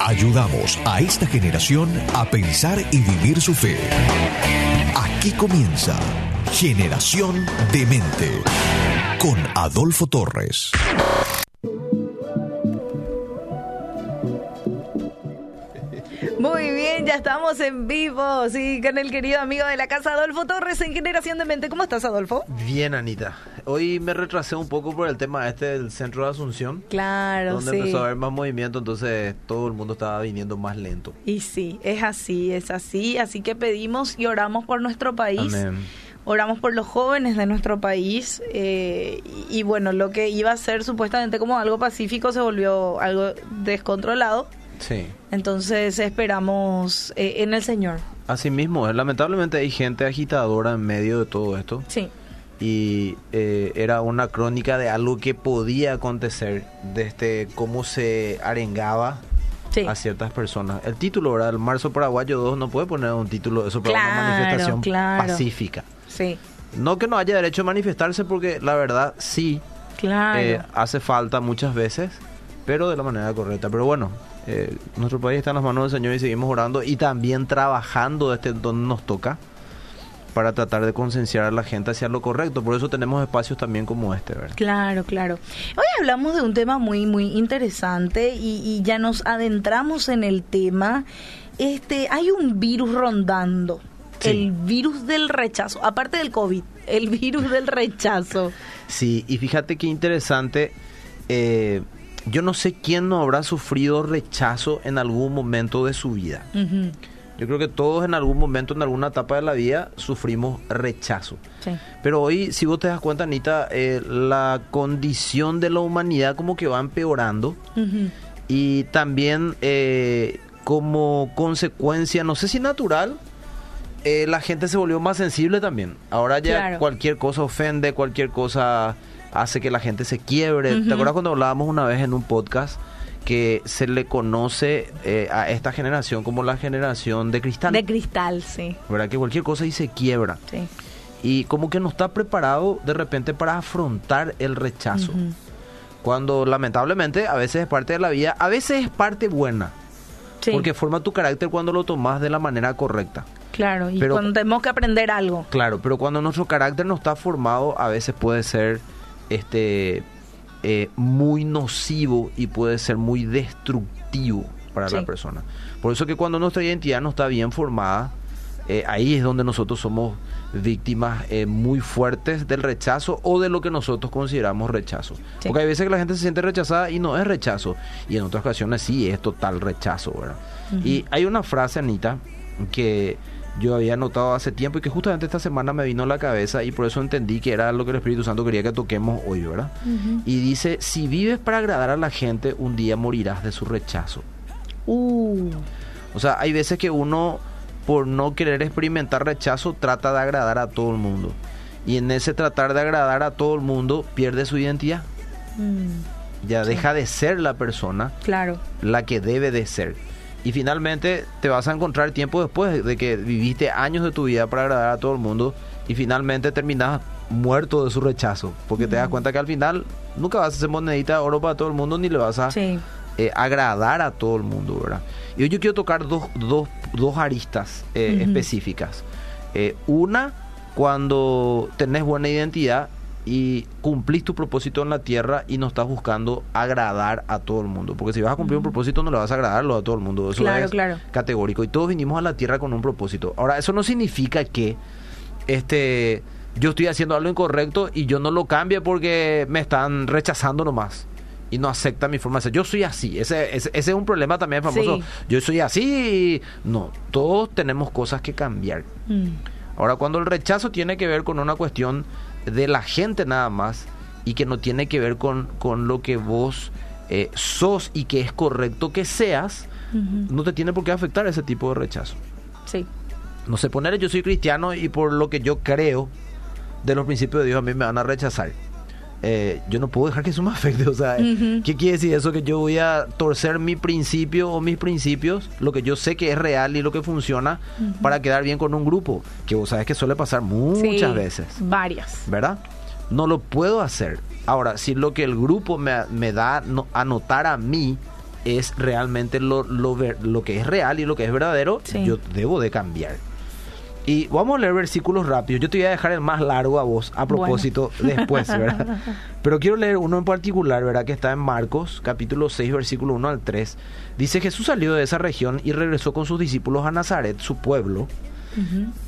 Ayudamos a esta generación a pensar y vivir su fe. Aquí comienza Generación Demente con Adolfo Torres. Estamos en vivo, sí, con el querido amigo de la casa Adolfo Torres en Generación de Mente. ¿Cómo estás, Adolfo? Bien, Anita. Hoy me retrasé un poco por el tema este del centro de Asunción. Claro, donde sí. empezó a haber más movimiento, entonces todo el mundo estaba viniendo más lento. Y sí, es así, es así. Así que pedimos y oramos por nuestro país. Amén. Oramos por los jóvenes de nuestro país. eh, y, y bueno, lo que iba a ser supuestamente como algo pacífico se volvió algo descontrolado. Sí. Entonces esperamos eh, en el Señor. Así mismo, es. lamentablemente hay gente agitadora en medio de todo esto. Sí, Y eh, era una crónica de algo que podía acontecer, desde cómo se arengaba sí. a ciertas personas. El título, ¿verdad? El Marzo Paraguayo 2 no puede poner un título de eso para Claro, una manifestación claro. pacífica. Sí, No que no haya derecho a manifestarse porque la verdad sí claro. eh, hace falta muchas veces, pero de la manera correcta. Pero bueno, eh, nuestro país está en las manos del Señor y seguimos orando y también trabajando desde donde nos toca para tratar de concienciar a la gente hacia lo correcto. Por eso tenemos espacios también como este, ¿verdad? Claro, claro. Hoy hablamos de un tema muy, muy interesante y, y ya nos adentramos en el tema. Este, hay un virus rondando, Sí. el virus del rechazo, aparte del COVID, el virus del rechazo. Sí, y fíjate qué interesante. eh, yo no sé quién no habrá sufrido rechazo en algún momento de su vida. Yo creo que todos en algún momento, en alguna etapa de la vida, sufrimos rechazo. sí. Pero hoy, si vos te das cuenta, Anita, eh, la condición de la humanidad como que va empeorando y también eh, como consecuencia, no sé si natural, eh, la gente se volvió más sensible también. Ahora ya Claro. cualquier cosa ofende, cualquier cosa hace que la gente se quiebre. ¿Te acuerdas cuando hablábamos una vez en un podcast que se le conoce eh, a esta generación como la generación de cristal? De cristal, sí. ¿Verdad? Que cualquier cosa y se quiebra sí. y como que no está preparado de repente para afrontar el rechazo. Cuando lamentablemente a veces es parte de la vida, a veces es parte buena, Sí, porque forma tu carácter cuando lo tomas de la manera correcta. claro. Y pero- cuando tenemos que aprender algo. Claro, pero cuando nuestro carácter no está formado, a veces puede ser este eh, muy nocivo y puede ser muy destructivo para Sí. la persona. Por eso que cuando nuestra identidad no está bien formada, eh, ahí es donde nosotros somos víctimas eh, muy fuertes del rechazo o de lo que nosotros consideramos rechazo. Sí. Porque hay veces que la gente se siente rechazada y no es rechazo. Y en otras ocasiones sí es total rechazo, ¿verdad? Y hay una frase, Anita, que yo había notado hace tiempo y que justamente esta semana me vino a la cabeza y por eso entendí que era lo que el Espíritu Santo quería que toquemos hoy, ¿verdad? Y dice, si vives para agradar a la gente, un día morirás de su rechazo. Uh, O sea, hay veces que uno, por no querer experimentar rechazo, trata de agradar a todo el mundo. Y en ese tratar de agradar a todo el mundo, pierde su identidad. mm, Ya Sí. deja de ser la persona claro. la que debe de ser. Y finalmente te vas a encontrar tiempo después de que viviste años de tu vida para agradar a todo el mundo y finalmente terminas muerto de su rechazo. Porque te das cuenta que al final nunca vas a hacer monedita de oro para todo el mundo ni le vas a Sí. eh, agradar a todo el mundo, ¿verdad? Y hoy yo quiero tocar dos, dos, dos aristas eh, específicas. Eh, una, cuando tenés buena identidad y cumplís tu propósito en la tierra y no estás buscando agradar a todo el mundo. Porque si vas a cumplir un propósito no le vas a agradarlo a todo el mundo. Eso Claro, es claro. categórico. Y todos vinimos a la tierra con un propósito. Ahora, eso no significa que este yo estoy haciendo algo incorrecto y yo no lo cambie porque me están rechazando nomás y no aceptan mi forma de ser. Yo soy así. Ese, ese, ese es un problema también famoso. Sí. Yo soy así. No, todos tenemos cosas que cambiar. Mm, Ahora, cuando el rechazo tiene que ver con una cuestión de la gente nada más y que no tiene que ver con, con lo que vos eh, sos y que es correcto que seas, no te tiene por qué afectar ese tipo de rechazo. Sí. No sé, poner yo soy cristiano y por lo que yo creo de los principios de Dios a mí me van a rechazar. Eh, yo no puedo dejar que eso me afecte. O sea, Ujú. ¿qué quiere decir eso? Que yo voy a torcer mi principio o mis principios, lo que yo sé que es real y lo que funciona, para quedar bien con un grupo. Que vos sabes que suele pasar muchas Sí, veces. Varias. ¿verdad? no lo puedo hacer. Ahora, si lo que el grupo me, me da no, a notar a mí es realmente lo, lo, ver- lo que es real y lo que es verdadero, Sí. yo debo de cambiar. Y vamos a leer versículos rápidos. Yo te voy a dejar el más largo a vos a propósito después, ¿verdad? Pero quiero leer uno en particular, ¿verdad? Que está en Marcos, capítulo 6, versículo 1 al 3. Dice, Jesús salió de esa región y regresó con sus discípulos a Nazaret, su pueblo.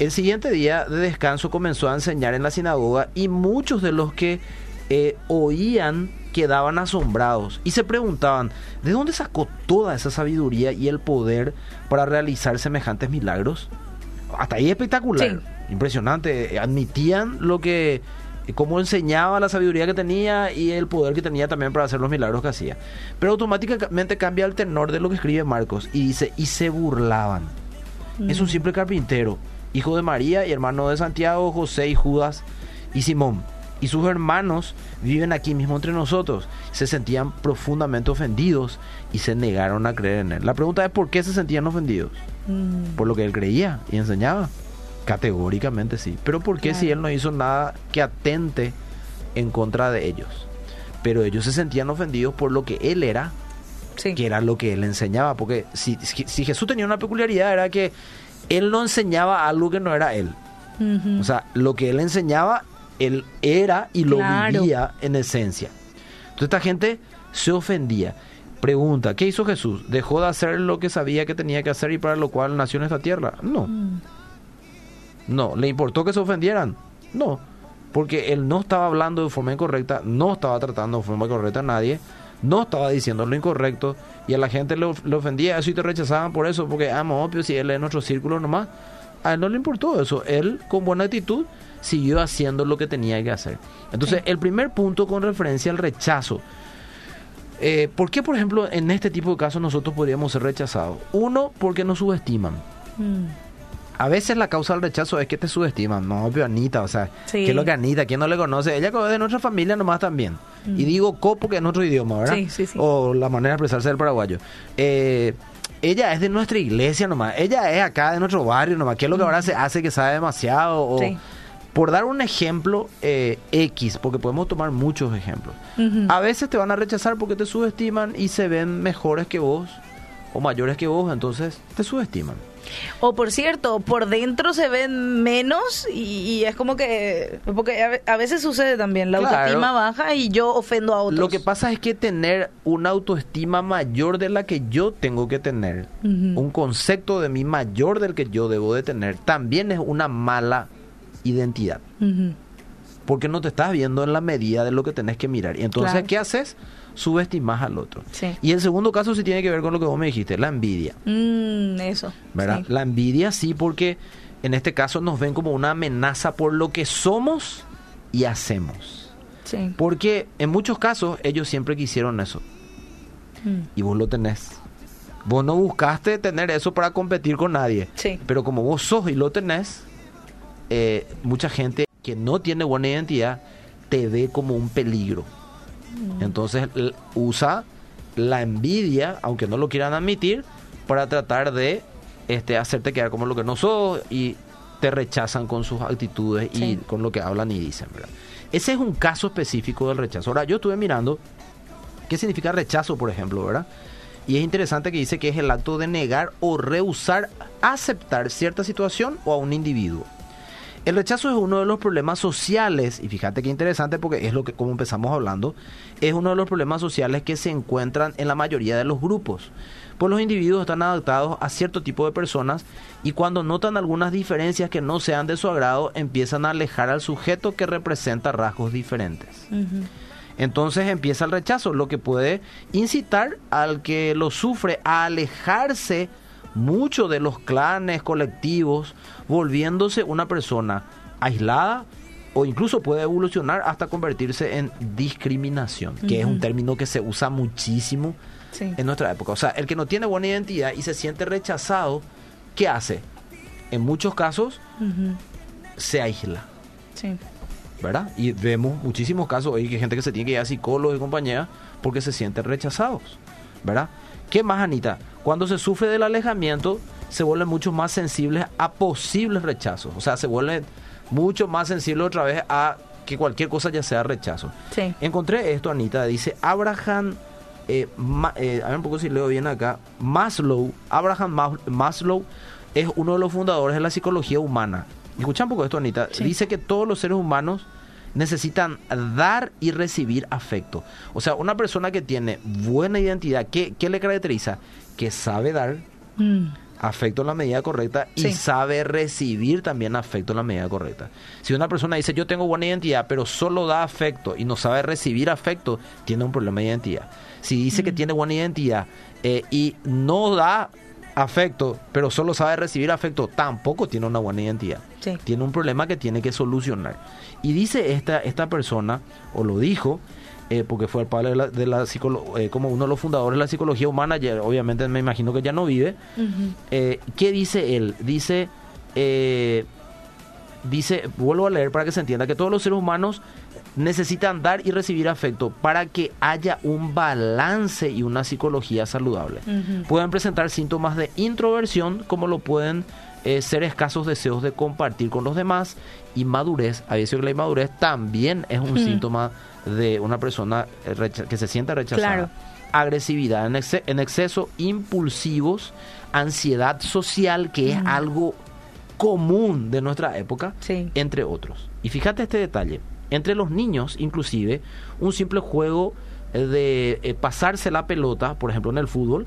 El siguiente día de descanso comenzó a enseñar en la sinagoga y muchos de los que eh, oían quedaban asombrados y se preguntaban, ¿de dónde sacó toda esa sabiduría y el poder para realizar semejantes milagros? Hasta ahí espectacular, Sí. impresionante. Admitían lo que, cómo enseñaba la sabiduría que tenía y el poder que tenía también para hacer los milagros que hacía. Pero automáticamente cambia el tenor de lo que escribe Marcos y dice, y se burlaban. Es un simple carpintero, hijo de María y hermano de Santiago, José y Judas y Simón. Y sus hermanos viven aquí mismo entre nosotros. Se sentían profundamente ofendidos y se negaron a creer en él. La pregunta es por qué se sentían ofendidos. Mm. Por lo que él creía y enseñaba. Categóricamente sí. Pero ¿por qué si él no hizo nada que atente en contra de ellos? Pero ellos se sentían ofendidos por lo que él era Sí. que era lo que él enseñaba. Porque si, si Jesús tenía una peculiaridad era que él no enseñaba algo que no era él. O sea, lo que él enseñaba, él era y lo Claro. vivía en esencia. Entonces esta gente se ofendía. Pregunta, ¿qué hizo Jesús? ¿Dejó de hacer lo que sabía que tenía que hacer y para lo cual nació en esta tierra? No. Mm. No. ¿Le importó que se ofendieran? No. Porque él no estaba hablando de forma incorrecta, no estaba tratando de forma correcta a nadie, no estaba diciendo lo incorrecto y a la gente le ofendía eso y te rechazaban por eso, porque, ah, obvio, si él es nuestro círculo nomás, a él no le importó eso. Él, con buena actitud, siguió haciendo lo que tenía que hacer. Entonces, el primer punto con referencia al rechazo. Eh, ¿Por qué, por ejemplo, en este tipo de casos nosotros podríamos ser rechazados? Uno, porque nos subestiman. Mm. A veces la causa del rechazo es que te subestiman. No, pero Anita, o sea, Sí. ¿qué es lo que Anita? ¿Quién no le conoce? Ella es de nuestra familia nomás también. Y digo co porque es nuestro idioma, ¿verdad? Mm. Sí, sí, sí. O la manera de expresarse del paraguayo. Eh, ella es de nuestra iglesia nomás. Ella es acá de nuestro barrio nomás. ¿Qué es lo que ahora se hace que sabe demasiado? O, Mm. Sí. Por dar un ejemplo eh, X, porque podemos tomar muchos ejemplos. A veces te van a rechazar porque te subestiman y se ven mejores que vos o mayores que vos, entonces te subestiman. O por cierto, por dentro se ven menos y, y es como que... Porque a ve- a veces sucede también, la Claro. autoestima baja y yo ofendo a otros. Lo que pasa es que tener una autoestima mayor de la que yo tengo que tener, un concepto de mí mayor del que yo debo de tener, también es una mala identidad. Porque no te estás viendo en la medida de lo que tenés que mirar. Y entonces, Claro. ¿qué haces? Subestimas al otro. Sí. Y el segundo caso sí tiene que ver con lo que vos me dijiste, la envidia. Mm, eso. ¿verdad? sí. La envidia sí, porque en este caso nos ven como una amenaza por lo que somos y hacemos. Sí. Porque en muchos casos ellos siempre quisieron eso Mm. y vos lo tenés. Vos no buscaste tener eso para competir con nadie. Sí. Pero como vos sos y lo tenés, eh, mucha gente que no tiene buena identidad te ve como un peligro. Entonces l- usa la envidia, aunque no lo quieran admitir, para tratar de este, hacerte quedar como lo que no sos y te rechazan con sus actitudes y con lo que hablan y dicen. ¿verdad? Ese es un caso específico del rechazo. Ahora, yo estuve mirando qué significa rechazo, por ejemplo, ¿verdad? Y es interesante que dice que es el acto de negar o rehusar aceptar cierta situación o a un individuo. El rechazo es uno de los problemas sociales, y fíjate qué interesante porque es lo que como empezamos hablando, es uno de los problemas sociales que se encuentran en la mayoría de los grupos. Pues los individuos están adaptados a cierto tipo de personas y cuando notan algunas diferencias que no sean de su agrado, empiezan a alejar al sujeto que representa rasgos diferentes. Entonces empieza el rechazo, lo que puede incitar al que lo sufre a alejarse mucho de los clanes colectivos, volviéndose una persona aislada o incluso puede evolucionar hasta convertirse en discriminación, que es un término que se usa muchísimo Sí. en nuestra época. O sea, el que no tiene buena identidad y se siente rechazado, ¿qué hace? En muchos casos se aísla. Sí. ¿verdad? Y vemos muchísimos casos hoy que hay gente que se tiene que ir a psicólogos y compañía porque se sienten rechazados, ¿verdad? ¿Qué más, Anita? Cuando se sufre del alejamiento, se vuelven mucho más sensibles a posibles rechazos. O sea, se vuelven mucho más sensibles otra vez a que cualquier cosa ya sea rechazo. Sí. Encontré esto, Anita, dice Abraham, eh, Ma- eh, a ver un poco si leo bien acá, Maslow, Abraham Mas- Maslow es uno de los fundadores de la psicología humana. Escucha un poco esto, Anita. Sí. Dice que todos los seres humanos necesitan dar y recibir afecto. O sea, una persona que tiene buena identidad, ¿qué, qué le caracteriza? Que sabe dar Mm. afecto en la medida correcta y Sí. sabe recibir también afecto en la medida correcta. Si una persona dice yo tengo buena identidad pero solo da afecto y no sabe recibir afecto, tiene un problema de identidad. Si dice Mm. que tiene buena identidad eh, y no da afecto pero solo sabe recibir afecto, tampoco tiene una buena identidad. Sí. Tiene un problema que tiene que solucionar. Y dice esta, esta persona, o lo dijo, eh, porque fue el padre de la, de la eh, como uno de los fundadores de la psicología humana, ya- obviamente me imagino que ya no vive, eh, ¿Qué dice él? Dice, dice, vuelvo a leer para que se entienda, que todos los seres humanos necesitan dar y recibir afecto para que haya un balance y una psicología saludable. Pueden presentar síntomas de introversión, como lo pueden eh, ser escasos deseos de compartir con los demás, y madurez. A veces la inmadurez también es un síntoma de una persona eh, que se siente rechazada Claro. agresividad en, en exceso, impulsivos, ansiedad social, que es algo común de nuestra época, Sí. entre otros. Y fíjate este detalle, entre los niños inclusive, un simple juego eh, de eh, pasarse la pelota, por ejemplo en el fútbol,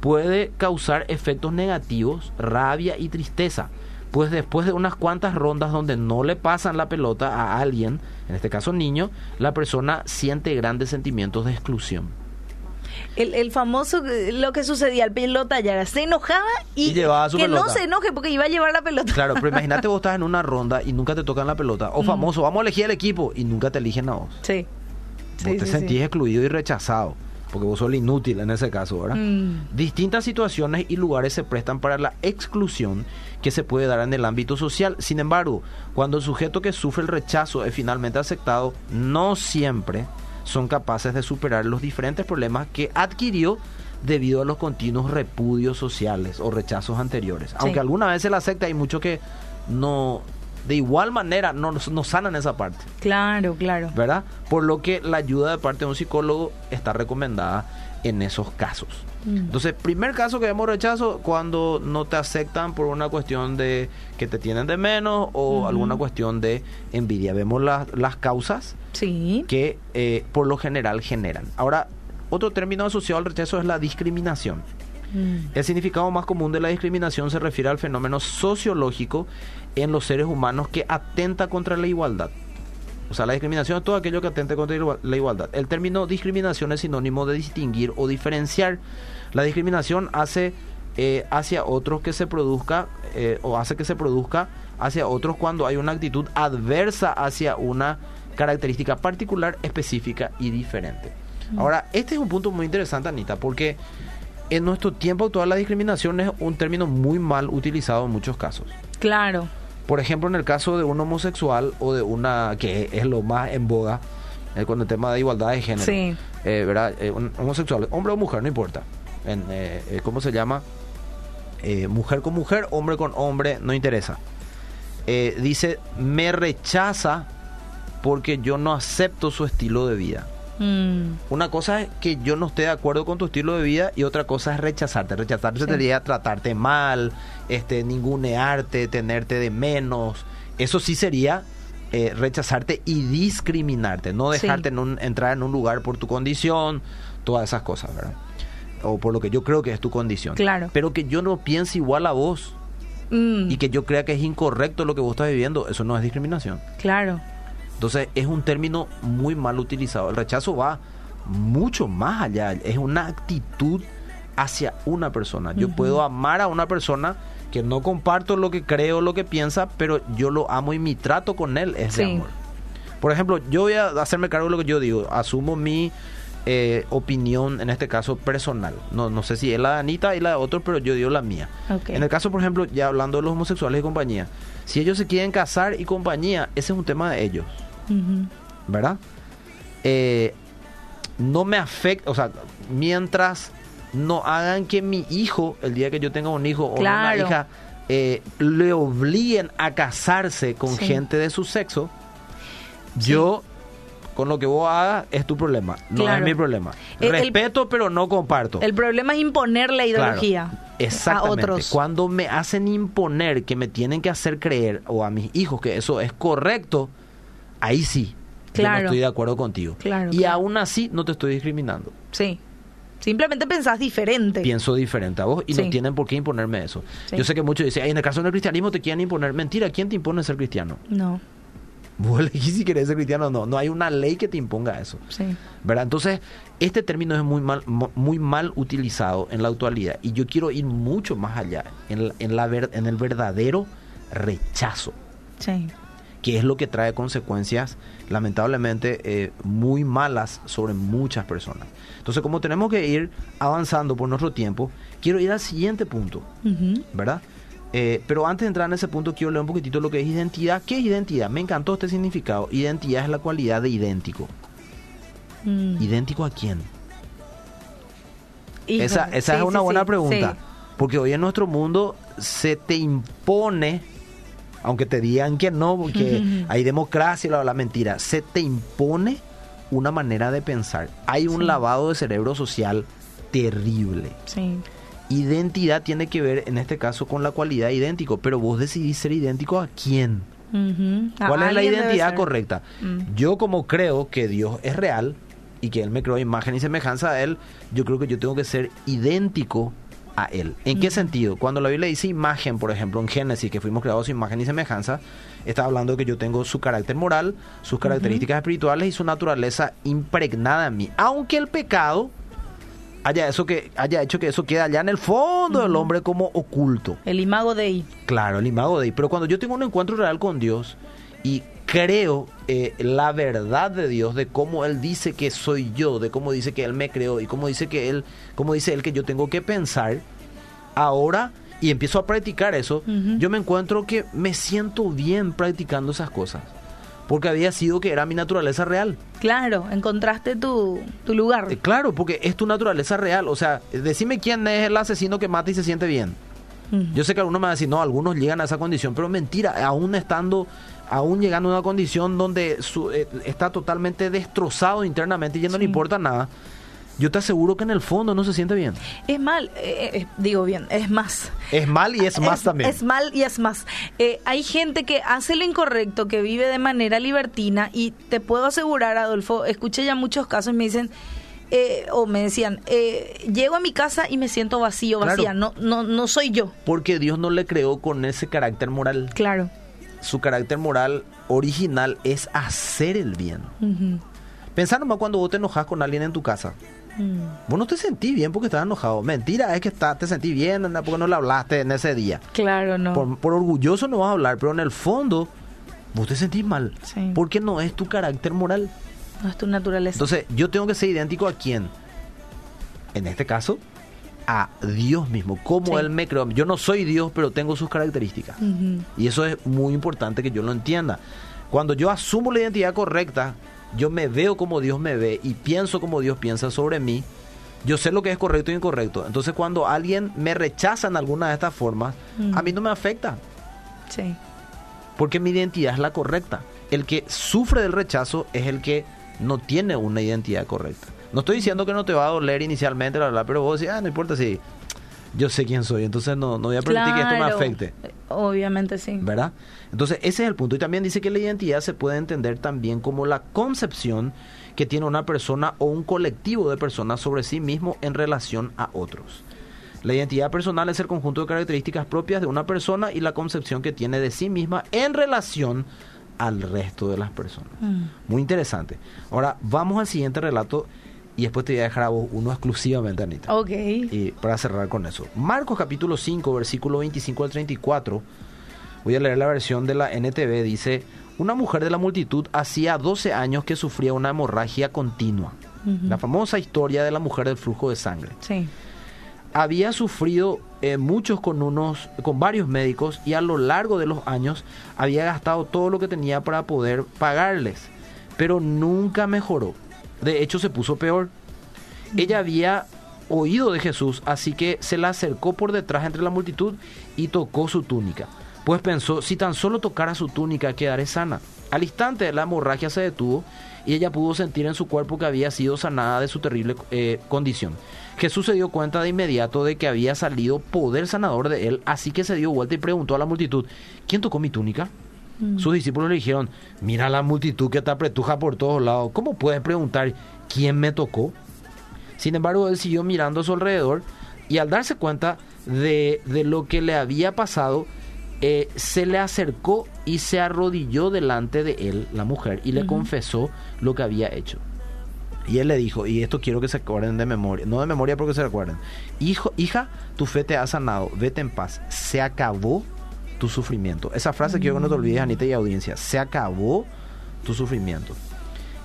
puede causar efectos negativos, rabia y tristeza. Pues después de unas cuantas rondas donde no le pasan la pelota a alguien, en este caso niño, la persona siente grandes sentimientos de exclusión. El, el famoso, eh, lo que sucedía, el pelota ya se enojaba y, Y llevaba su que no se enoje porque iba a llevar la pelota. Claro, pero imagínate vos estás en una ronda y nunca te tocan la pelota. O famoso, vamos a elegir el equipo y nunca te eligen a vos. Sí. vos te sentís excluido y rechazado. Porque vos sos el inútil en ese caso, ¿verdad? Mm. Distintas situaciones y lugares se prestan para la exclusión que se puede dar en el ámbito social. Sin embargo, cuando el sujeto que sufre el rechazo es finalmente aceptado, no siempre son capaces de superar los diferentes problemas que adquirió debido a los continuos repudios sociales o rechazos anteriores. Aunque alguna vez se la acepta, hay muchos que no, de igual manera, no, no sanan esa parte. Claro, claro. ¿verdad? Por lo que la ayuda de parte de un psicólogo está recomendada en esos casos. Mm. Entonces, primer caso que vemos rechazo cuando no te aceptan por una cuestión de que te tienen de menos o alguna cuestión de envidia. Vemos las- las causas Sí. que eh, por lo general generan. Ahora, otro término asociado al rechazo es la discriminación. Mm. El significado más común de la discriminación se refiere al fenómeno sociológico en los seres humanos que atenta contra la igualdad. O sea, la discriminación es todo aquello que atente contra la igualdad. El término discriminación es sinónimo de distinguir o diferenciar. La discriminación hace eh, hacia otros que se produzca eh, o hace que se produzca hacia otros cuando hay una actitud adversa hacia una característica particular, específica y diferente. Ahora, este es un punto muy interesante, Anita, porque en nuestro tiempo actual la discriminación es un término muy mal utilizado en muchos casos. Claro. Por ejemplo, en el caso de un homosexual o de una que es lo más en boga eh, con el tema de igualdad de género, Sí. eh, ¿verdad? Eh, un homosexual, hombre o mujer, no importa. En, eh, ¿Cómo se llama? Mujer con mujer, hombre con hombre, no interesa. Dice, me rechaza porque yo no acepto su estilo de vida. Mm. Una cosa es que yo no esté de acuerdo con tu estilo de vida y otra cosa es rechazarte. Rechazarte Sí. sería tratarte mal, este, ningunearte, tenerte de menos. Eso sí sería eh, rechazarte y discriminarte, no Sí. dejarte en un- entrar en un lugar por tu condición, todas esas cosas, ¿verdad? O por lo que yo creo que es tu condición. Claro. Pero que yo no piense igual a vos Mm. y que yo crea que es incorrecto lo que vos estás viviendo, eso no es discriminación. Claro. Entonces es un término muy mal utilizado. El rechazo va mucho más allá. Es una actitud hacia una persona. Yo puedo amar a una persona que no comparto lo que creo, lo que piensa, pero yo lo amo y mi trato con él es de Sí. amor. Por ejemplo, yo voy a hacerme cargo de lo que yo digo. Asumo mi eh, opinión, en este caso personal. No, no sé si es la de Anita y la de otro, pero yo digo la mía. En el caso, por ejemplo, ya hablando de los homosexuales y compañía, si ellos se quieren casar y compañía, ese es un tema de ellos, ¿verdad? Eh, no me afecta, o sea, mientras no hagan que mi hijo, el día que yo tenga un hijo o una hija, eh, le obliguen a casarse con Sí. gente de su sexo, Yo, con lo que vos hagas, es tu problema, no Claro. es mi problema. El- el- Respeto, pero no comparto. El problema es imponer la Claro, ideología a Exactamente. otros. Cuando me hacen imponer que me tienen que hacer creer, o a mis hijos, que eso es correcto, ahí sí. Yo Claro. no estoy de acuerdo contigo. Claro, y claro. aún así no te estoy discriminando. Sí. Simplemente pensás diferente. Pienso diferente a vos y Sí. no tienen por qué imponerme eso. Sí. Yo sé que muchos dicen, "Ay, en el caso del cristianismo te quieren imponer. Mentira, ¿quién te impone ser cristiano? No, Vos elegís si querés ser cristiano o no. No hay una ley que te imponga eso. sí. ¿verdad? Entonces, este término es muy mal, muy mal utilizado en la actualidad y yo quiero ir mucho más allá, en, la- en, la ver- en el verdadero rechazo, Sí. Que es lo que trae consecuencias lamentablemente eh, muy malas sobre muchas personas. Entonces, como tenemos que ir avanzando por nuestro tiempo, quiero ir al siguiente punto. ¿verdad? Eh, pero antes de entrar en ese punto, quiero leer un poquitito lo que es identidad. ¿Qué es identidad? Me encantó este significado. Identidad es la cualidad de idéntico. Mm. ¿Idéntico a quién? Híjole, Esa, esa sí, es una sí, buena sí, pregunta. Porque hoy en nuestro mundo se te impone, aunque te digan que no, porque hay democracia y la, la mentira, se te impone una manera de pensar. Hay un Sí. lavado de cerebro social terrible. Sí. Identidad tiene que ver, en este caso, con la cualidad idéntico, pero vos decidís ser idéntico a quién. A ¿Cuál es la identidad correcta? Mm. Yo como creo que Dios es real y que Él me creó imagen y semejanza a Él, yo creo que yo tengo que ser idéntico a Él. ¿En qué Ujú. sentido? Cuando la Biblia dice imagen, por ejemplo, en Génesis, que fuimos creados su imagen y semejanza, está hablando de que yo tengo su carácter moral, sus características espirituales y su naturaleza impregnada en mí. Aunque el pecado haya, eso que, haya hecho que eso quede allá en el fondo del hombre como oculto. El imago de ahí. Claro, el imago de ahí. Pero cuando yo tengo un encuentro real con Dios y creo eh, la verdad de Dios, de cómo Él dice que soy yo, de cómo dice que Él me creó y cómo dice que Él, cómo dice Él que yo tengo que pensar, ahora y empiezo a practicar eso, yo me encuentro que me siento bien practicando esas cosas. Porque había sido que era mi naturaleza real. Claro, encontraste tu, tu lugar. Eh, Claro, porque es tu naturaleza real. O sea, decime quién es el asesino que mata y se siente bien. Yo sé que algunos me van a decir, no, algunos llegan a esa condición, pero mentira, aún estando, aún llegando a una condición donde su- eh, está totalmente destrozado internamente y ya no le importa nada, yo te aseguro que en el fondo no se siente bien. Es mal, eh, eh, digo bien, es más. Es mal y es más también. Es mal y es más. Eh, hay gente que hace lo incorrecto, que vive de manera libertina y te puedo asegurar, Adolfo, escuché ya muchos casos y me dicen, eh, o me decían, eh, llego a mi casa y me siento vacío, Claro. vacía, no, no, no soy yo. Porque Dios no le creó con ese carácter moral. Claro. Su carácter moral original es hacer el bien. Pensá nomás cuando vos te enojas con alguien en tu casa. Mm. Vos no te sentís bien porque estás enojado. Mentira, es que está, te sentís bien porque no le hablaste en ese día. Claro, no. Por, por orgulloso no vas a hablar, pero en el fondo vos te sentís mal. Sí. Porque no es tu carácter moral. No es tu naturaleza. Entonces, yo tengo que ser idéntico a quién. En este caso, a Dios mismo. Como Sí. Él me creó. Yo no soy Dios, pero tengo sus características. Y eso es muy importante que yo lo entienda. Cuando yo asumo la identidad correcta, yo me veo como Dios me ve y pienso como Dios piensa sobre mí. Yo sé lo que es correcto e incorrecto. Entonces, cuando alguien me rechaza en alguna de estas formas, Mm. a mí no me afecta. Sí. Porque mi identidad es la correcta. El que sufre del rechazo es el que no tiene una identidad correcta. No estoy diciendo que no te va a doler inicialmente, la verdad, pero vos decís, ah, no importa si yo sé quién soy, entonces no, no voy a permitir que esto me afecte. Eh, Obviamente sí. ¿verdad? Entonces ese es el punto. Y también dice que la identidad se puede entender también como la concepción que tiene una persona o un colectivo de personas sobre sí mismo en relación a otros. La identidad personal es el conjunto de características propias de una persona y la concepción que tiene de sí misma en relación al resto de las personas. Mm. Muy interesante. Ahora vamos al siguiente relato y después te voy a dejar a vos uno exclusivamente, Anita. Ok. Y para cerrar con eso. Marcos capítulo 5, versículo 25 al 34. Voy a leer la versión de la NTV. Dice, una mujer de la multitud hacía 12 años que sufría una hemorragia continua. La famosa historia de la mujer del flujo de sangre. Sí. Había sufrido eh, muchos con unos, con varios médicos y a lo largo de los años había gastado todo lo que tenía para poder pagarles, pero nunca mejoró. De hecho, se puso peor. Ella había oído de Jesús, así que se la acercó por detrás entre la multitud y tocó su túnica. Pues pensó, si tan solo tocara su túnica, quedaré sana. Al instante la hemorragia se detuvo y ella pudo sentir en su cuerpo que había sido sanada de su terrible eh, condición. Jesús se dio cuenta de inmediato de que había salido poder sanador de él, así que se dio vuelta y preguntó a la multitud, ¿quién tocó mi túnica? Mm. Sus discípulos le dijeron, mira la multitud que te apretuja por todos lados, ¿cómo puedes preguntar quién me tocó? Sin embargo, él siguió mirando a su alrededor y al darse cuenta de, de lo que le había pasado, eh, se le acercó y se arrodilló delante de él, la mujer, y le confesó lo que había hecho. Y él le dijo, y esto quiero que se acuerden de memoria, no de memoria porque se recuerden. Hijo, hija, tu fe te ha sanado, vete en paz. Se acabó tu sufrimiento. Esa frase quiero que no te olvides, Anita y audiencia. Se acabó tu sufrimiento.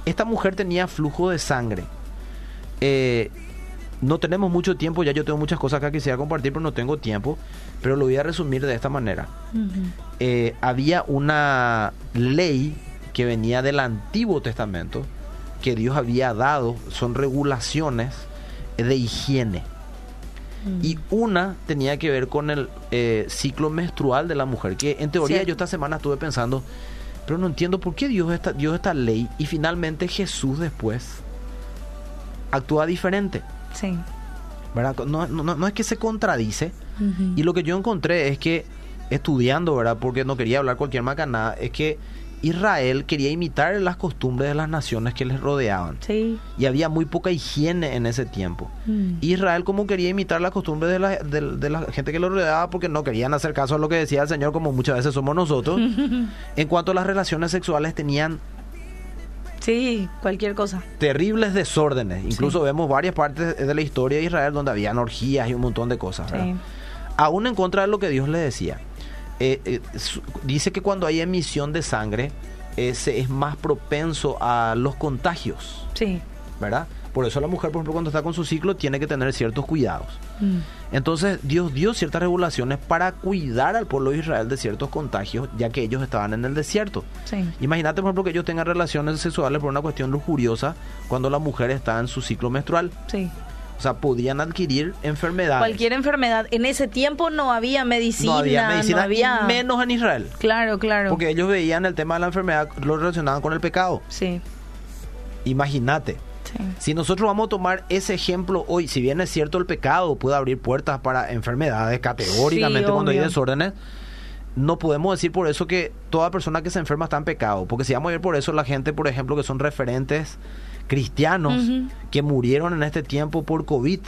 Esta mujer tenía flujo de sangre. Eh, no tenemos mucho tiempo, ya yo tengo muchas cosas acá que quisiera compartir, pero no tengo tiempo. Pero lo voy a resumir de esta manera. Eh, había una ley que venía del Antiguo Testamento que Dios había dado, son regulaciones de higiene. Mm. Y una tenía que ver con el eh, ciclo menstrual de la mujer, que en teoría Cierto. yo esta semana estuve pensando, pero no entiendo por qué Dios esta, dio esta ley y finalmente Jesús después actúa diferente. Sí. ¿verdad? No, no- no- es que se contradice, y lo que yo encontré es que, estudiando, ¿verdad? Porque no quería hablar cualquier macanada, es que Israel quería imitar las costumbres de las naciones que les rodeaban. Sí. Y había muy poca higiene en ese tiempo. Mm. Israel como quería imitar las costumbres de la, de- de la gente que lo rodeaba porque no querían hacer caso a lo que decía el Señor como muchas veces somos nosotros. en cuanto a las relaciones sexuales tenían Sí, cualquier cosa. terribles desórdenes. Incluso Sí. vemos varias partes de la historia de Israel donde habían orgías y un montón de cosas. Sí. aún en contra de lo que Dios le decía. Eh, eh, dice que cuando hay emisión de sangre se es más propenso a los contagios, Sí. ¿verdad? Por eso la mujer, por ejemplo, cuando está con su ciclo tiene que tener ciertos cuidados. Mm. Entonces Dios dio ciertas regulaciones para cuidar al pueblo de Israel de ciertos contagios, ya que ellos estaban en el desierto. Sí. Imagínate, por ejemplo, que ellos tengan relaciones sexuales por una cuestión lujuriosa cuando la mujer está en su ciclo menstrual. Sí. O sea, podían adquirir enfermedades. Cualquier enfermedad. En ese tiempo no había medicina. no había medicina, no había- y menos en Israel. Claro, claro. Porque ellos veían el tema de la enfermedad, lo relacionaban con el pecado. Sí. Imagínate, Sí. si nosotros vamos a tomar ese ejemplo hoy, si bien es cierto el pecado puede abrir puertas para enfermedades categóricamente Sí, cuando hay desórdenes, no podemos decir por eso que toda persona que se enferma está en pecado. Porque si vamos a ir por eso, la gente, por ejemplo, que son referentes cristianos que murieron en este tiempo por COVID,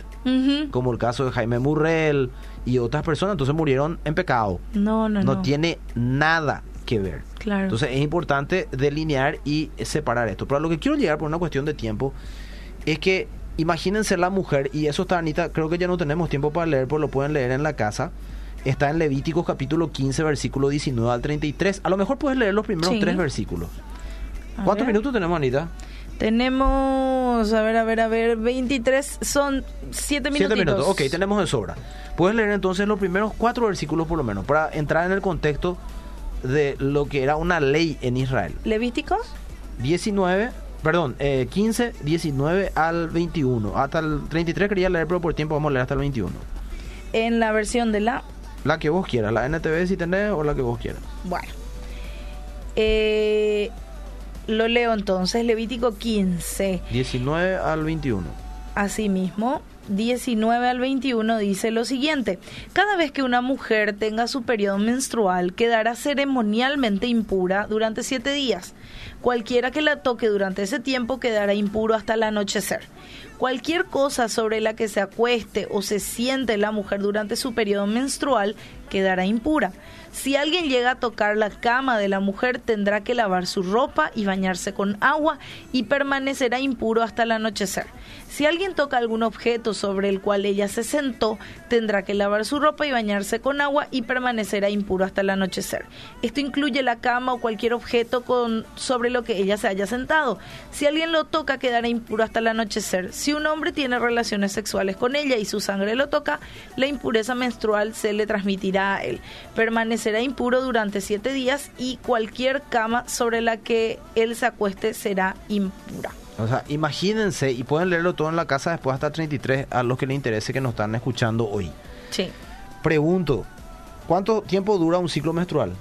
como el caso de Jaime Murrell y otras personas, entonces murieron en pecado. No, no, no. no tiene nada que ver. Claro. Entonces es importante delinear y separar esto. Pero a lo que quiero llegar por una cuestión de tiempo es que imagínense la mujer, y eso está Anita, creo que ya no tenemos tiempo para leer, pero lo pueden leer en la casa. Está en Levíticos capítulo 15, versículo 19 al 33. A lo mejor puedes leer los primeros Sí. tres versículos. A ¿Cuántos ver. minutos tenemos, Anita? Tenemos, a ver, a ver, a ver, 23, son 7 minutos. Siete minutos. Ok, tenemos de sobra. Puedes leer entonces los primeros cuatro versículos por lo menos, para entrar en el contexto de lo que era una ley en Israel. ¿Levíticos? 19, perdón, eh, 15, 19 al 21. Hasta el 33 quería leer, pero por tiempo vamos a leer hasta el 21. En la versión de la... La que vos quieras, la NTV si tenés o la que vos quieras. Bueno. Eh, lo leo entonces, Levítico 15. 19 al 21. Asimismo, 19 al 21 dice lo siguiente, cada vez que una mujer tenga su periodo menstrual quedará ceremonialmente impura durante siete días. Cualquiera que la toque durante ese tiempo quedará impuro hasta el anochecer. Cualquier cosa sobre la que se acueste o se siente la mujer durante su periodo menstrual quedará impura. Si alguien llega a tocar la cama de la mujer tendrá que lavar su ropa y bañarse con agua y permanecerá impuro hasta el anochecer. Si alguien toca algún objeto sobre el cual ella se sentó, tendrá que lavar su ropa y bañarse con agua y permanecerá impuro hasta el anochecer. Esto incluye la cama o cualquier objeto con, sobre lo que ella se haya sentado. Si alguien lo toca, quedará impuro hasta el anochecer. Si un hombre tiene relaciones sexuales con ella y su sangre lo toca, la impureza menstrual se le transmitirá a él. Permanecerá impuro durante siete días y cualquier cama sobre la que él se acueste será impura. O sea, imagínense, y pueden leerlo todo en la casa después hasta el 33 a los que les interese que nos están escuchando hoy. Sí. Pregunto, ¿cuánto tiempo dura un ciclo menstrual?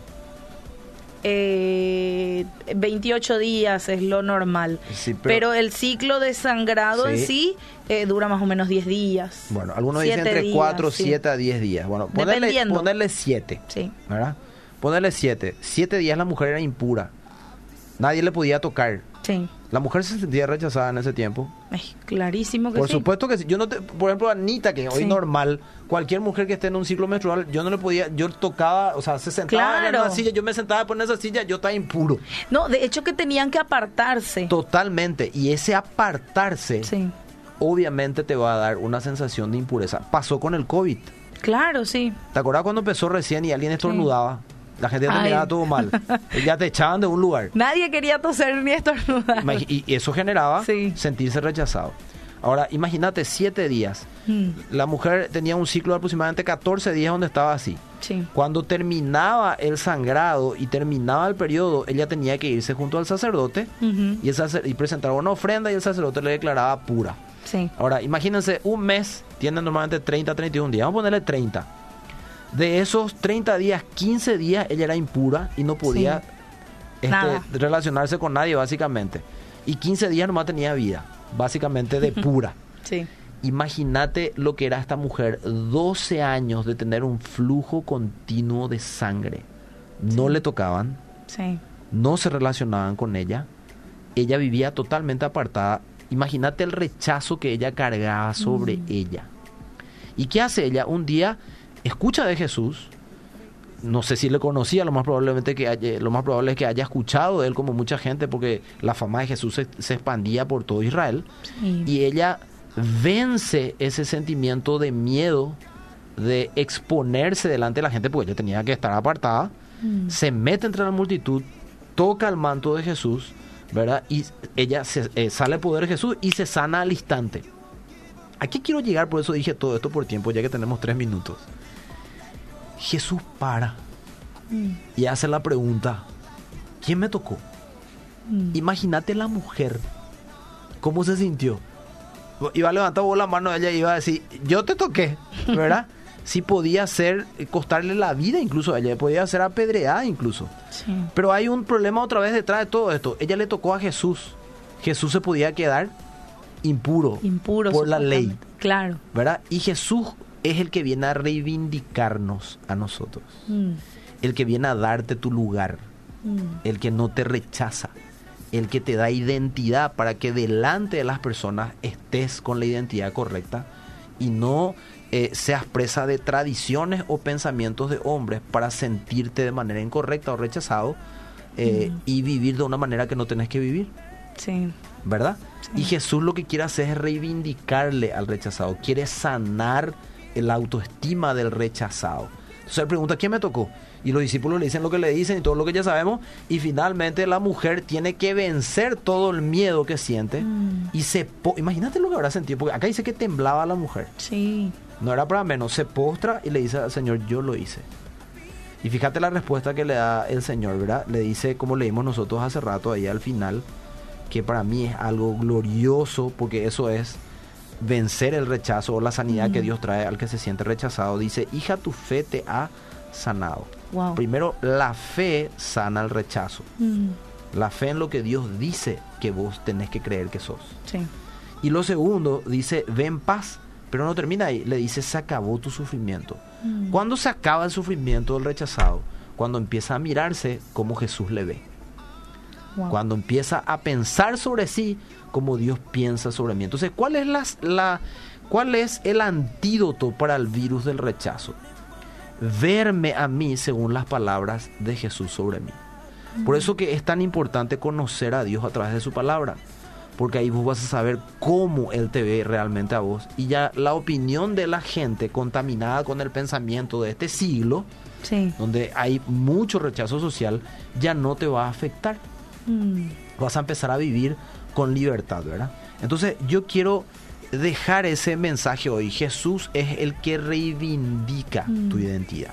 eh, 28 días es lo normal. Sí, pero, pero- el ciclo de sangrado en Sí. eh, dura más o menos 10 días. Bueno, algunos dicen entre días, 4, sí. 7 a 10 días. Bueno, ponerle, ponerle 7, Sí. ¿verdad? Ponerle 7. 7 días la mujer era impura. Nadie le podía tocar. Sí. La mujer se sentía rechazada en ese tiempo. Ay, clarísimo que Por sí. supuesto que sí. Yo no te, por ejemplo, Anita, que hoy Sí. normal, cualquier mujer que esté en un ciclo menstrual, yo no le podía, yo tocaba, o sea, se sentaba en una silla, yo me sentaba por esa silla, yo estaba impuro. No, de hecho que tenían que apartarse. Totalmente. Y ese apartarse, Sí. obviamente te va a dar una sensación de impureza. Pasó con el COVID. Claro, sí. ¿Te acuerdas cuando empezó recién y alguien estornudaba? La gente ya te Ay. miraba todo mal. ya te echaban de un lugar. Nadie quería toser ni estornudar. Imagi- Y eso generaba Sí. sentirse rechazado. Ahora, imagínate siete días. Mm, La mujer tenía un ciclo de aproximadamente 14 días donde estaba así. sí. Cuando terminaba el sangrado y terminaba el periodo, ella tenía que irse junto al sacerdote y, el sacer- y presentar una ofrenda y el sacerdote le declaraba pura. Sí. Ahora, imagínense, un mes tiene normalmente 30, 31 días. Vamos a ponerle 30. De esos 30 días, 15 días ella era impura y no podía este, relacionarse con nadie, básicamente. Y 15 días nomás tenía vida, básicamente de pura. Sí. Imagínate lo que era esta mujer, 12 años de tener un flujo continuo de sangre. No le tocaban, Sí. no se relacionaban con ella. Ella vivía totalmente apartada. Imagínate el rechazo que ella cargaba sobre ella. ¿Y qué hace ella? Un día escucha de Jesús. No sé si le conocía, lo más probablemente que haya- lo más probable es que haya escuchado de él como mucha gente, porque la fama de Jesús se, se expandía por todo Israel. Sí. Y ella vence ese sentimiento de miedo de exponerse delante de la gente, porque ella tenía que estar apartada Mm. se mete entre la multitud, toca el manto de Jesús, ¿verdad? Y ella se, eh, sale el poder de Jesús y se sana al instante. ¿A qué quiero llegar? Por eso dije todo esto por tiempo, ya que tenemos tres minutos. Jesús para Mm. y hace la pregunta, ¿quién me tocó? Mm. Imagínate la mujer, ¿cómo se sintió? Iba a levantar la mano, ella iba a decir, yo te toqué, ¿verdad? Sí podía ser, eh, costarle la vida incluso a ella, podía ser apedreada incluso. Sí. Pero hay un problema otra vez detrás de todo esto. Ella le tocó a Jesús. Jesús se podía quedar impuro, Impuro. por la ley. Claro. ¿verdad? Y Jesús es el que viene a reivindicarnos a nosotros. Mm. El que viene a darte tu lugar. Mm. El que no te rechaza. El que te da identidad para que delante de las personas estés con la identidad correcta y no eh, seas presa de tradiciones o pensamientos de hombres para sentirte de manera incorrecta o rechazado eh, Mm. y vivir de una manera que no tenés que vivir, Sí. ¿verdad? Sí. Y Jesús lo que quiere hacer es reivindicarle al rechazado, quiere sanar la autoestima del rechazado. Entonces él pregunta, ¿quién me tocó? Y los discípulos le dicen lo que le dicen y todo lo que ya sabemos. Y finalmente la mujer tiene que vencer todo el miedo que siente. Mm. Y se... Imagínate lo que habrá sentido. Porque acá dice que temblaba la mujer. Sí. No era para menos. Se postra y le dice al Señor, yo lo hice. Y fíjate la respuesta que le da el Señor, ¿verdad? Le dice, como leímos nosotros hace rato ahí al final, que para mí es algo glorioso, porque eso es vencer el rechazo o la sanidad que. Dios trae al que se siente rechazado. Dice, hija, tu fe te ha sanado. Wow. Primero, la fe sana el rechazo. La fe en lo que Dios dice que vos tenés que creer que sos. Sí. Y lo segundo, dice, ven paz. Pero no termina ahí, le dice, se acabó tu sufrimiento. Mm. ¿Cuándo se acaba el sufrimiento del rechazado? Cuando empieza a mirarse como Jesús le ve. Wow. Cuando empieza a pensar sobre sí como Dios piensa sobre mí. Entonces, ¿cuál es, las- la, ¿cuál es el antídoto para el virus del rechazo? Verme a mí según las palabras de Jesús sobre mí. Por eso que es tan importante conocer a Dios a través de su palabra. Porque ahí vos vas a saber cómo Él te ve realmente a vos. Y ya la opinión de la gente contaminada con el pensamiento de este siglo, Sí. donde hay mucho rechazo social, ya no te va a afectar Mm. vas a empezar a vivir con libertad, ¿verdad? Entonces yo quiero dejar ese mensaje hoy. Jesús es el que reivindica Mm. tu identidad.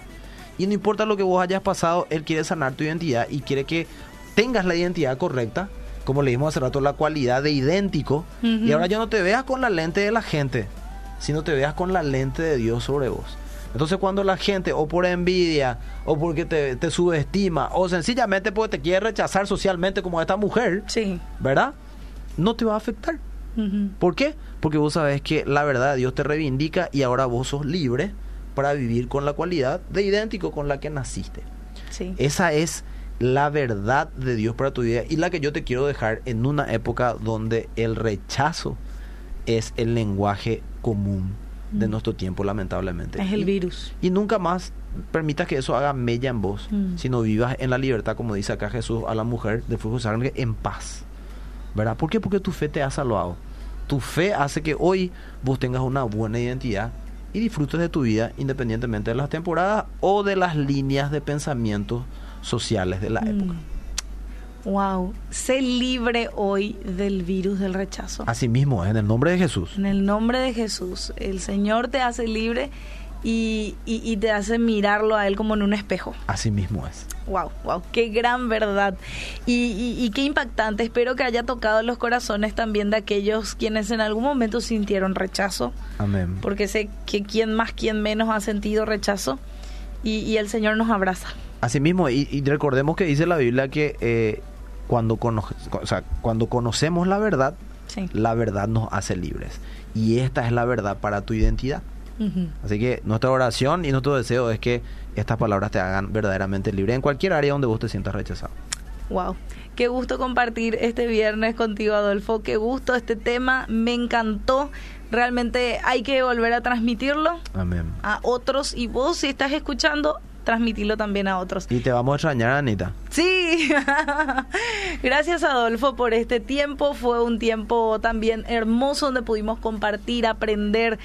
Y no importa lo que vos hayas pasado, Él quiere sanar tu identidad y quiere que tengas la identidad correcta, como leímos hace rato, la cualidad de idéntico. Y ahora ya no te veas con la lente de la gente, sino te veas con la lente de Dios sobre vos. Entonces cuando la gente o por envidia o porque te, te subestima o sencillamente porque te quiere rechazar socialmente como esta mujer, Sí. ¿verdad? No te va a afectar. ¿Por qué? Porque vos sabés que la verdad Dios te reivindica y ahora vos sos libre para vivir con la cualidad de idéntico con la que naciste. Sí. Esa es la verdad de Dios para tu vida y la que yo te quiero dejar en una época donde el rechazo es el lenguaje común de Mm. nuestro tiempo, lamentablemente. Es el virus. Y nunca más permitas que eso haga mella en vos, Mm. sino vivas en la libertad, como dice acá Jesús a la mujer de de sangre, en paz. ¿Verdad? ¿Por qué? Porque tu fe te ha salvado. Tu fe hace que hoy vos tengas una buena identidad y disfrutes de tu vida independientemente de las temporadas o de las líneas de pensamiento sociales de la época. Wow. Sé libre hoy del virus del rechazo. Así mismo, en el nombre de Jesús. En el nombre de Jesús, el Señor te hace libre y, y- y te hace mirarlo a Él como en un espejo. Así mismo es. Wow, wow, qué gran verdad. Y, qué impactante. Espero que haya tocado los corazones también de aquellos quienes en algún momento sintieron rechazo, Amén. porque sé que quien más, quien menos ha sentido rechazo y, y el Señor nos abraza. Así mismo, y, y recordemos que dice la Biblia que eh, cuando, cono- o sea, cuando conocemos la verdad, Sí. la verdad nos hace libres. Y esta es la verdad para tu identidad. Así que nuestra oración y nuestro deseo es que estas palabras te hagan verdaderamente libre en cualquier área donde vos te sientas rechazado. Wow, qué gusto compartir este viernes contigo, Adolfo. Qué gusto este tema, me encantó. Realmente hay que volver a transmitirlo Amén. a otros y vos si estás escuchando, transmitirlo también a otros. Y te vamos a extrañar, Anita. Sí, gracias Adolfo por este tiempo. Fue un tiempo también hermoso donde pudimos compartir, aprender.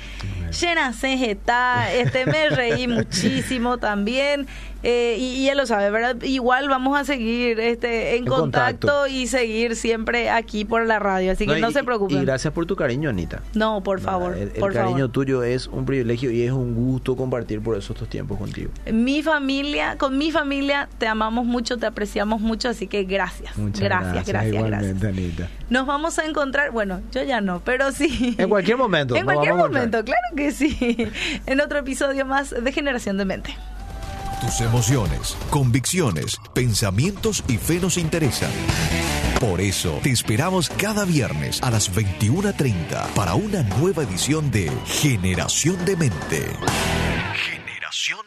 Llena está, este me reí muchísimo también. Eh, y, y él lo sabe, ¿verdad? Igual vamos a seguir este, en, En contacto, contacto. y seguir siempre aquí por la radio. Así que no, y- se preocupen. Y gracias por tu cariño, Anita. No, por favor, El, el por cariño favor. tuyo es un privilegio y es un gusto compartir por eso estos tiempos contigo. Mi familia, con mi familia te amamos mucho, te apreciamos mucho, así que gracias. Muchas gracias, gracias, gracias. Anita. Nos vamos a encontrar, bueno, yo ya no, pero sí. En cualquier momento. En cualquier momento, claro que sí. En otro episodio más de Generación de Mente. Tus emociones, convicciones, pensamientos y fe nos interesan. Por eso te esperamos cada viernes a las 21:30 para una nueva edición de Generación de Mente. Generación